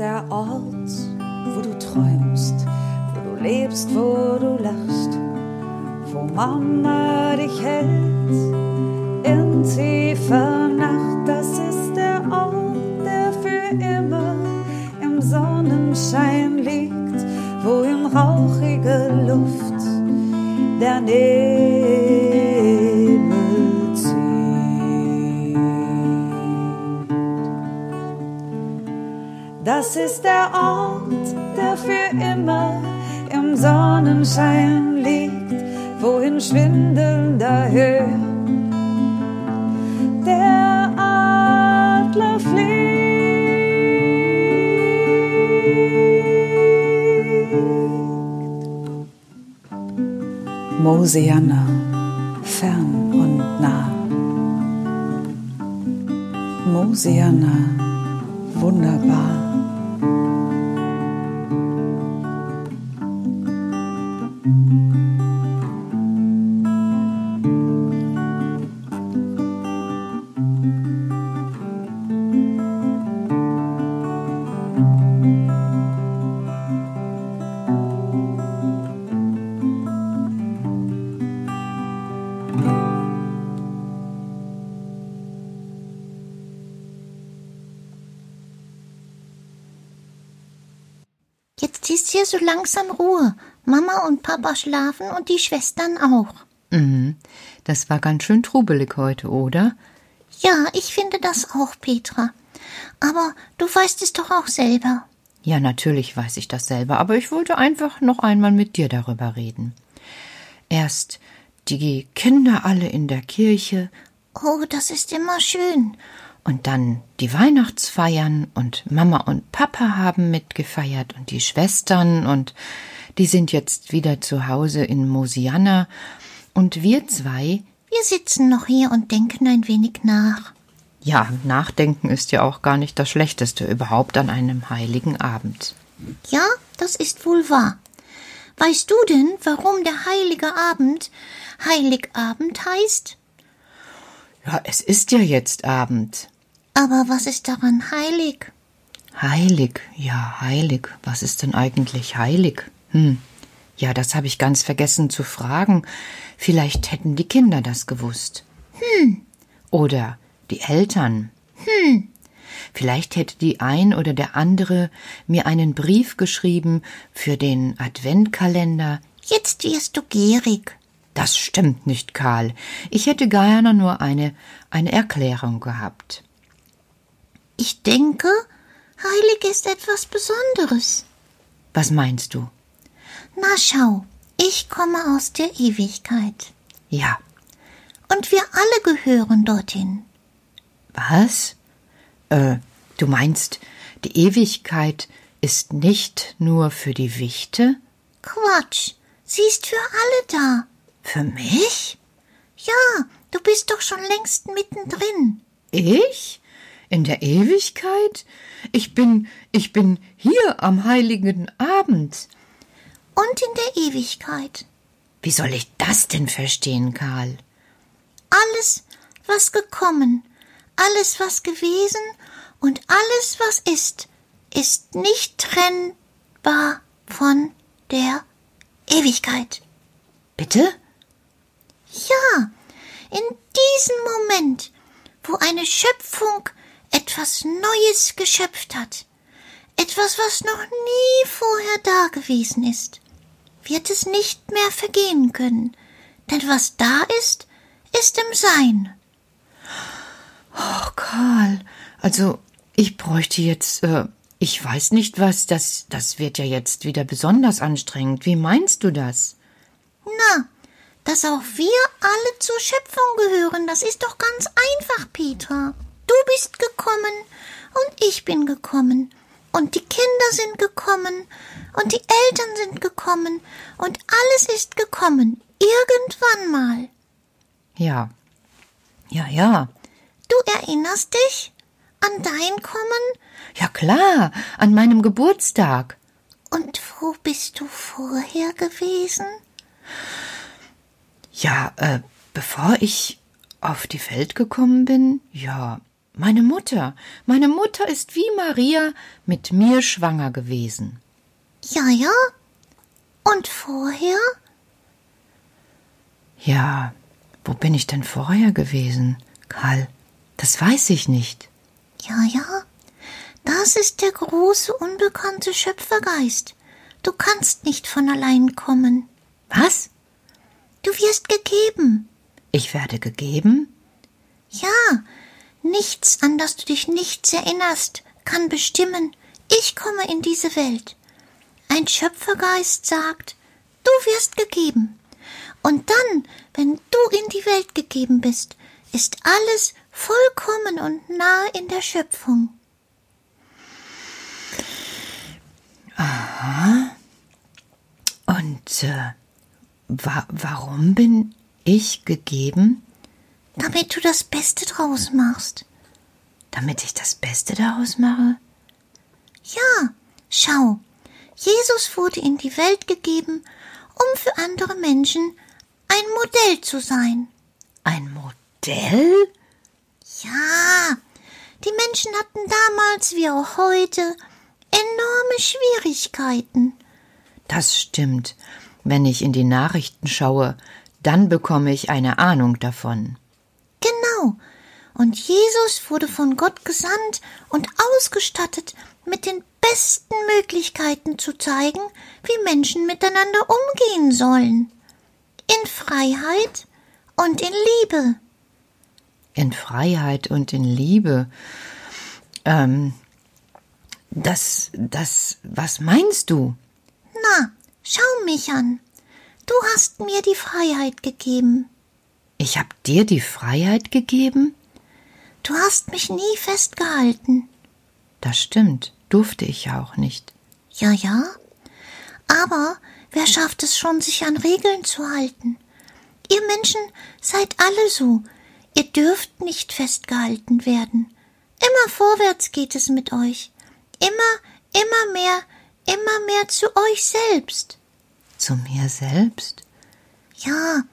Der Ort, wo du träumst, wo du lebst, wo du lachst, wo Mama dich für immer im Sonnenschein liegt, wo in schwindelnder Höhe der Adler fliegt. Mosiana, fern und nah. Mosiana, wunderbar. Hier so langsam Ruhe. Mama und Papa schlafen und die Schwestern auch. Mhm. Das war ganz schön trubelig heute, oder? Ja, ich finde das auch, Petra. Aber du weißt es doch auch selber. Ja, natürlich weiß ich das selber, aber ich wollte einfach noch einmal mit dir darüber reden. Erst die Kinder alle in der Kirche Oh, das ist immer schön. Und dann die Weihnachtsfeiern und Mama und Papa haben mitgefeiert und die Schwestern und die sind jetzt wieder zu Hause in Mosiana und wir zwei, Wir sitzen noch hier und denken ein wenig nach. ja, nachdenken ist ja auch gar nicht das Schlechteste überhaupt an einem heiligen Abend. Ja, das ist wohl wahr. Weißt du denn, warum der heilige Abend Heiligabend heißt? Ja, es ist ja jetzt Abend. Aber was ist daran heilig? Heilig, ja, heilig. Was ist denn eigentlich heilig? Hm. Ja, das habe ich ganz vergessen zu fragen. Vielleicht hätten die Kinder das gewusst. Hm. Oder die Eltern. Hm. Vielleicht hätte die ein oder der andere mir einen Brief geschrieben für den Adventkalender. Jetzt wirst du gierig. Das stimmt nicht, Karl. Ich hätte gerne nur eine, eine Erklärung gehabt. Ich denke, heilig ist etwas Besonderes. Was meinst du? Na schau, ich komme aus der Ewigkeit. Ja. Und wir alle gehören dorthin. Was? Äh, du meinst, die Ewigkeit ist nicht nur für die Wichte? Quatsch, sie ist für alle da. Für mich? Ja, du bist doch schon längst mittendrin. Ich? In der Ewigkeit? Ich bin, ich bin hier am heiligen Abend. Und in der Ewigkeit. Wie soll ich das denn verstehen, Karl? Alles, was gekommen, alles, was gewesen und alles, was ist, ist nicht trennbar von der Ewigkeit. Bitte? Ja, in diesem Moment, wo eine Schöpfung etwas Neues geschöpft hat, etwas, was noch nie vorher dagewesen ist, wird es nicht mehr vergehen können, denn was da ist, ist im Sein. Oh, Karl, also ich bräuchte jetzt, äh, ich weiß nicht was, das, das wird ja jetzt wieder besonders anstrengend. Wie meinst du das? Na, dass auch wir alle zur Schöpfung gehören, das ist doch ganz einfach, Petra. Du bist gekommen und ich bin gekommen und die Kinder sind gekommen und die Eltern sind gekommen und alles ist gekommen, irgendwann mal. Ja. Ja, ja. Du erinnerst dich an dein Kommen? Ja klar, an meinem Geburtstag. Und wo bist du vorher gewesen? Ja, äh, bevor ich auf die Welt gekommen bin, ja, meine Mutter, meine Mutter ist wie Maria mit mir schwanger gewesen. Ja, ja. Und vorher? Ja, wo bin ich denn vorher gewesen, Karl? Das weiß ich nicht. Ja, ja. Das ist der große unbekannte Schöpfergeist. Du kannst nicht von allein kommen. Was? Du wirst gegeben. Ich werde gegeben? Ja, nichts, an das du dich nichts erinnerst, kann bestimmen, ich komme in diese Welt. Ein Schöpfergeist sagt, du wirst gegeben. Und dann, wenn du in die Welt gegeben bist, ist alles vollkommen und nahe in der Schöpfung. Aha. Und äh, wa warum bin ich gegeben? Damit du das Beste draus machst. Damit ich das Beste daraus mache? Ja, schau. Jesus wurde in die Welt gegeben, um für andere Menschen ein Modell zu sein. Ein Modell? Ja, die Menschen hatten damals wie auch heute enorme Schwierigkeiten. Das stimmt. Wenn ich in die Nachrichten schaue, dann bekomme ich eine Ahnung davon. Genau. Und Jesus wurde von Gott gesandt und ausgestattet mit den besten Möglichkeiten zu zeigen, wie Menschen miteinander umgehen sollen. In Freiheit und in Liebe. In Freiheit und in Liebe. Ähm, das, das, was meinst du? Na, schau mich an. Du hast mir die Freiheit gegeben. Ich hab dir die Freiheit gegeben? Du hast mich nie festgehalten. Das stimmt, durfte ich ja auch nicht. Ja, ja. Aber wer schafft es schon, sich an Regeln zu halten? Ihr Menschen seid alle so. Ihr dürft nicht festgehalten werden. Immer vorwärts geht es mit euch. Immer, immer mehr, immer mehr zu euch selbst. Zu mir selbst? Ja,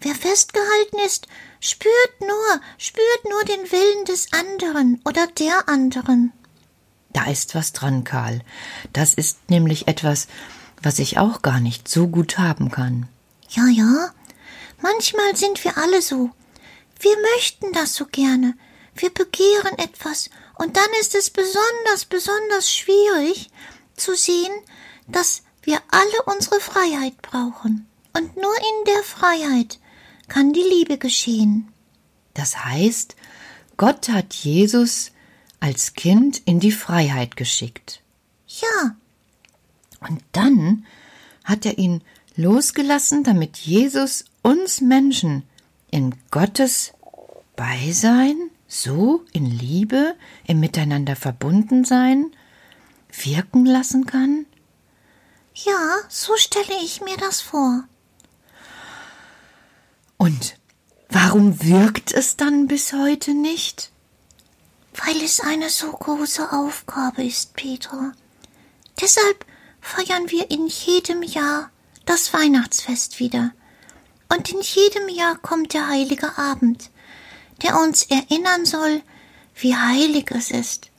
wer festgehalten ist, spürt nur, spürt nur den Willen des anderen oder der anderen. Da ist was dran, Karl. Das ist nämlich etwas, was ich auch gar nicht so gut haben kann. Ja, ja. Manchmal sind wir alle so. Wir möchten das so gerne. Wir begehren etwas, und dann ist es besonders, besonders schwierig zu sehen, dass wir alle unsere Freiheit brauchen. Und nur in der Freiheit kann die Liebe geschehen. Das heißt, Gott hat Jesus als Kind in die Freiheit geschickt. Ja. Und dann hat er ihn losgelassen, damit Jesus uns Menschen in Gottes Beisein, so in Liebe, im Miteinander verbunden sein, wirken lassen kann? Ja, so stelle ich mir das vor. Und warum wirkt es dann bis heute nicht? Weil es eine so große Aufgabe ist, Petra. Deshalb feiern wir in jedem Jahr das Weihnachtsfest wieder. Und in jedem Jahr kommt der heilige Abend, der uns erinnern soll, wie heilig es ist,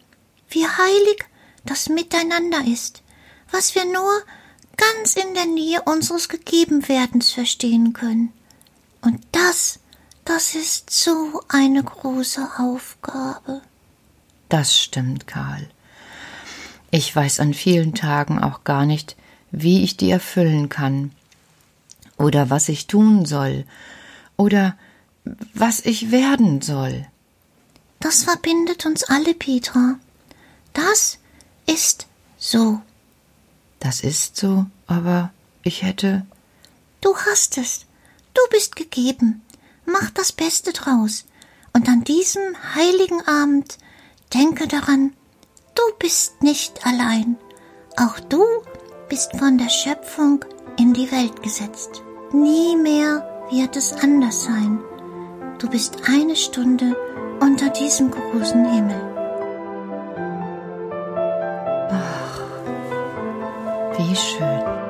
wie heilig das Miteinander ist, was wir nur ganz in der Nähe unseres Gegebenwerdens verstehen können. Und das, Das ist so eine große Aufgabe. Das stimmt, Karl. Ich weiß an vielen Tagen auch gar nicht, wie ich die erfüllen kann, oder was ich tun soll, oder was ich werden soll. Das verbindet uns alle, Petra. Das ist so. Das ist so, aber ich hätte. Du hast es. Du bist gegeben. Mach das Beste draus. Und an diesem heiligen Abend denke daran, du bist nicht allein. Auch du bist von der Schöpfung in die Welt gesetzt. Nie mehr wird es anders sein. Du bist eine Stunde unter diesem großen Himmel. Ach, wie schön.